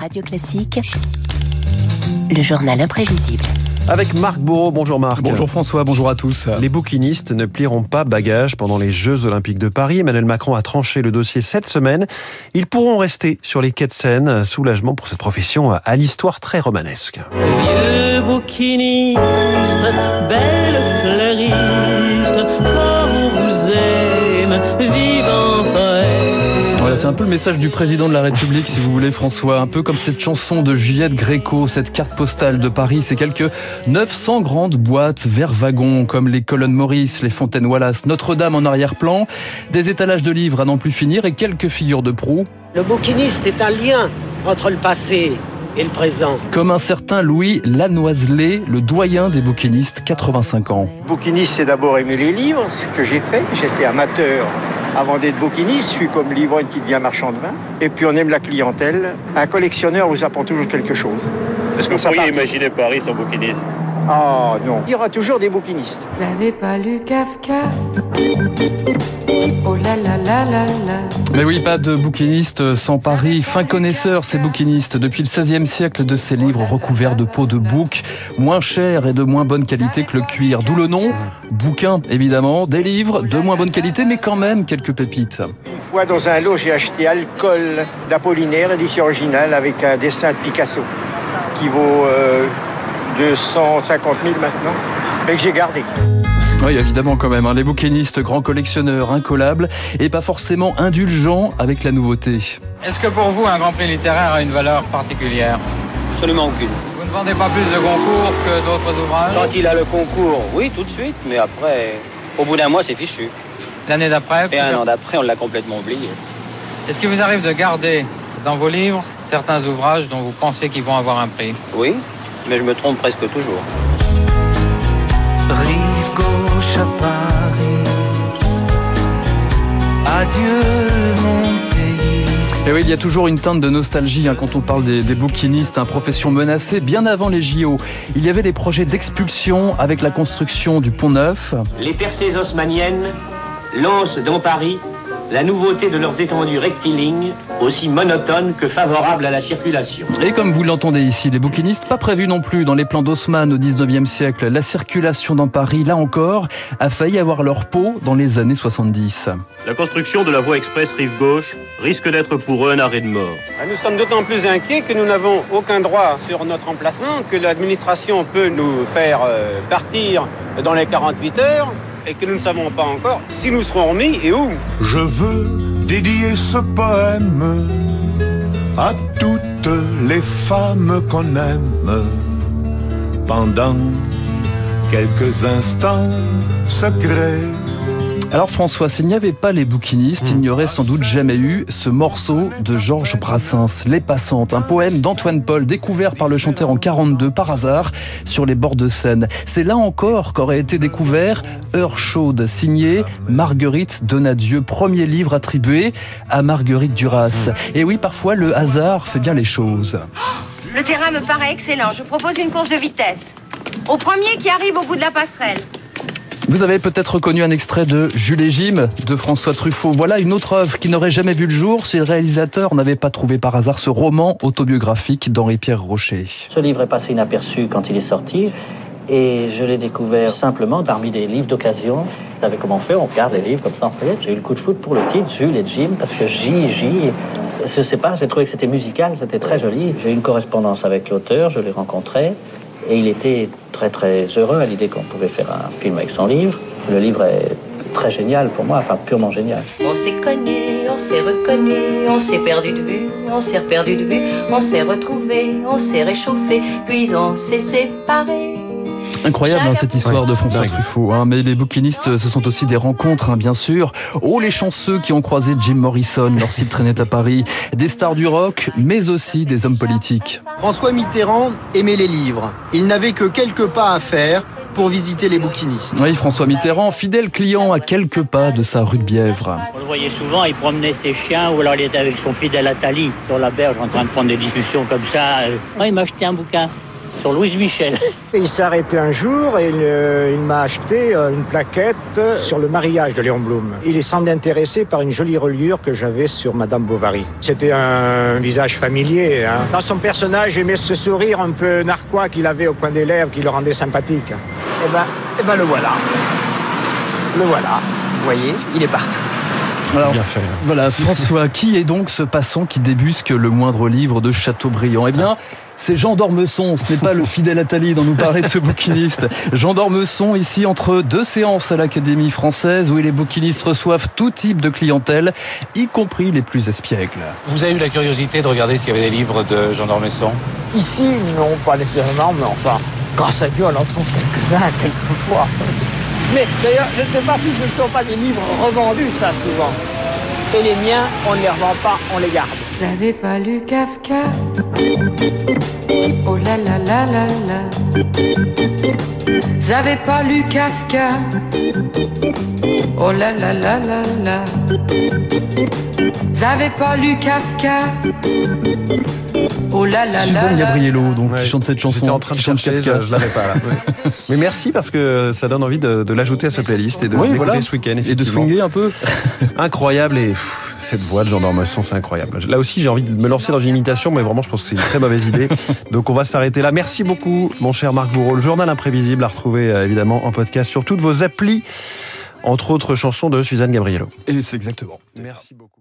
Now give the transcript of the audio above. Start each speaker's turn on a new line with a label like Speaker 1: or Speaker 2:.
Speaker 1: Radio Classique, le journal imprévisible.
Speaker 2: Avec Marc Bourreau. Bonjour Marc.
Speaker 3: Bonjour François, bonjour à tous.
Speaker 2: Les bouquinistes ne plieront pas bagages pendant les Jeux Olympiques de Paris. Emmanuel Macron a tranché le dossier cette semaine. Ils pourront rester sur les quais de Seine. Soulagement pour cette profession à l'histoire très romanesque.
Speaker 4: Vieux bouquiniste, belle fleuriste,
Speaker 3: Voilà, c'est un peu le message du président de la République, si vous voulez, François. Un peu comme cette chanson de Juliette Gréco, cette carte postale de Paris. C'est quelques 900 grandes boîtes vers wagons, comme les colonnes Maurice, les fontaines Wallace, Notre-Dame en arrière-plan, des étalages de livres à n'en plus finir et quelques figures de proue.
Speaker 5: Le bouquiniste est un lien entre le passé et le présent.
Speaker 3: Comme un certain Louis Lanoiselet, le doyen des bouquinistes, 85 ans.
Speaker 6: Bouquiniste, c'est d'abord aimer les livres, ce que j'ai fait. J'étais amateur avant d'être bouquiniste. Je suis comme l'ivrogne qui devient marchand de vin. Et puis on aime la clientèle. Un collectionneur vous apprend toujours quelque chose.
Speaker 7: Est-ce que vous pourriez imaginer Paris sans bouquiniste
Speaker 6: Ah non. Il y aura toujours des bouquinistes.
Speaker 8: Vous avez pas lu Kafka? Oh là là là là là
Speaker 3: Mais oui, pas de bouquiniste sans Paris. Fin connaisseur, ces bouquinistes. Depuis le XVIe siècle, de ces livres recouverts de peau de bouc, moins chers et de moins bonne qualité que le cuir. D'où le nom, bouquin, évidemment. Des livres de moins bonne qualité, mais quand même quelques pépites.
Speaker 6: Une fois dans un lot, j'ai acheté Alcool d'Apollinaire, édition originale, avec un dessin de Picasso, qui vaut euh, 250 000 maintenant, mais que j'ai gardé.
Speaker 3: Oui, évidemment quand même. hein. Les bouquinistes, grands collectionneurs, incollables, et pas forcément indulgents avec la nouveauté.
Speaker 9: Est-ce que pour vous, un grand prix littéraire a une valeur particulière?
Speaker 4: Absolument aucune.
Speaker 9: Vous ne vendez pas plus de concours que d'autres ouvrages?
Speaker 4: Quand il a le concours, oui, tout de suite, mais après, au bout d'un mois, c'est fichu.
Speaker 9: L'année d'après
Speaker 4: Et un an d'après, on l'a complètement oublié.
Speaker 9: Est-ce qu'il vous arrive de garder dans vos livres certains ouvrages dont vous pensez qu'ils vont avoir un prix?
Speaker 4: Oui, mais je me trompe presque toujours.
Speaker 10: Rive gauche à Paris. Adieu mon pays.
Speaker 3: Et oui, il y a toujours une teinte de nostalgie hein, quand on parle des, des bouquinistes, hein, profession menacée. Bien avant les JO, il y avait des projets d'expulsion avec la construction du pont neuf.
Speaker 5: Les percées haussmanniennes lancent dans Paris la nouveauté de leurs étendues rectilignes, aussi monotones que favorables à la circulation.
Speaker 3: Et comme vous l'entendez ici, les bouquinistes, pas prévus non plus dans les plans d'Haussmann au 19e siècle. La circulation dans Paris, là encore, a failli avoir leur peau dans les années 70.
Speaker 7: La construction de la voie express rive gauche risque d'être pour eux un arrêt de mort.
Speaker 6: Nous sommes d'autant plus inquiets que nous n'avons aucun droit sur notre emplacement, que l'administration peut nous faire euh, partir dans les 48 heures et que nous ne savons pas encore si nous serons remis et où.
Speaker 10: Je veux dédier ce poème à toutes les femmes qu'on aime pendant quelques instants secrets.
Speaker 3: Alors François, s'il n'y avait pas les bouquinistes, il n'y aurait sans doute jamais eu ce morceau de Georges Brassens, Les Passantes, un poème d'Antoine Paul découvert par le chanteur en 42 par hasard sur les bords de Seine. C'est là encore qu'aurait été découvert Heure chaude, signé Marguerite Donadieu, premier livre attribué à Marguerite Duras. Et oui, parfois le hasard fait bien les choses.
Speaker 8: Le terrain me paraît excellent. Je propose une course de vitesse. Au premier qui arrive au bout de la passerelle.
Speaker 3: Vous avez peut-être reconnu un extrait de Jules et Jim de François Truffaut. Voilà une autre œuvre qui n'aurait jamais vu le jour si le réalisateur n'avait pas trouvé par hasard ce roman autobiographique d'Henri-Pierre Rocher.
Speaker 5: Ce livre est passé inaperçu quand il est sorti. Et je l'ai découvert simplement parmi des livres d'occasion. Vous savez comment on fait On garde les livres comme ça. J'ai eu le coup de foot pour le titre, Jules et Jim, parce que J, J, je sais pas, j'ai trouvé que c'était musical, c'était très joli. J'ai eu une correspondance avec l'auteur, je l'ai rencontré. Et il était très très heureux à l'idée qu'on pouvait faire un film avec son livre. Le livre est très génial pour moi, enfin purement génial.
Speaker 8: On s'est connu, on s'est reconnu, on s'est perdu de vue, on s'est perdu de vue, on s'est retrouvé, on s'est réchauffé, puis on s'est séparés.
Speaker 3: Incroyable hein, cette histoire de François Truffaut. hein. mais les bouquinistes, ce sont aussi des rencontres, hein, bien sûr. Oh, les chanceux qui ont croisé Jim Morrison lorsqu'il traînait à Paris. Des stars du rock, mais aussi des hommes politiques.
Speaker 11: François Mitterrand aimait les livres. Il n'avait que quelques pas à faire pour visiter les bouquinistes.
Speaker 3: Oui, François Mitterrand, fidèle client à quelques pas de sa rue de Bièvre.
Speaker 5: On le voyait souvent, il promenait ses chiens ou alors il était avec son fidèle Atali sur la berge en train de prendre des discussions comme ça. Euh, Ouais, il m'a acheté un bouquin. Sur Louise Michel.
Speaker 12: Il s'est arrêté un jour et il, il m'a acheté euh, une plaquette sur le mariage de Léon Blum. Il est semblé intéressé par une jolie reliure que j'avais sur Madame Bovary. C'était un visage familier. Hein. Dans son personnage, j'aimais ce sourire un peu narquois qu'il avait au coin des lèvres qui le rendait sympathique. Eh ben, eh ben le voilà. Le voilà. Vous voyez, il est parti.
Speaker 3: Alors,
Speaker 2: bien fait.
Speaker 3: Voilà, François, qui est donc ce passant qui débusque le moindre livre de Chateaubriand? Eh bien, c'est Jean d'Ormesson, ce n'est pas le fidèle Attali dont nous parlait de ce bouquiniste. Jean d'Ormesson, ici, entre deux séances à l'Académie française, où les bouquinistes reçoivent tout type de clientèle, y compris les plus espiègles.
Speaker 13: Vous avez eu la curiosité de regarder s'il y avait des livres de Jean d'Ormesson?
Speaker 12: Ici, non, pas nécessairement, mais enfin, grâce à Dieu, on en trouve quelques-uns, quelquefois. Mais d'ailleurs, je ne sais pas si ce ne sont pas des livres revendus, ça, souvent. Et les miens, on ne les revend pas, on les garde.
Speaker 14: Vous avez pas lu Kafka? Oh là là là là là. Vous avez pas lu Kafka? Oh là là là là là. Vous avez pas lu Kafka? Oh là là là
Speaker 3: Suzanne Gabriello, donc,
Speaker 2: Ouais,
Speaker 3: qui chante cette chanson.
Speaker 2: J'étais en train de chercher, je, je l'avais pas là. Ouais. Mais merci parce que ça donne envie de, de l'ajouter à sa playlist et de l'écouter
Speaker 3: voilà.
Speaker 2: ce week-end.
Speaker 3: Et de swinguer un peu.
Speaker 2: Incroyable et pff, cette voix de Jean d'Ormesson, c'est incroyable. Là aussi, j'ai envie de me lancer dans une imitation, mais vraiment, je pense que c'est une très mauvaise idée. Donc, on va s'arrêter là. Merci beaucoup, mon cher Marc Bourreau. Le journal imprévisible à retrouver euh, évidemment en podcast sur toutes vos applis, entre autres chansons de Suzanne Gabriello.
Speaker 3: Et c'est exactement.
Speaker 2: Merci beaucoup.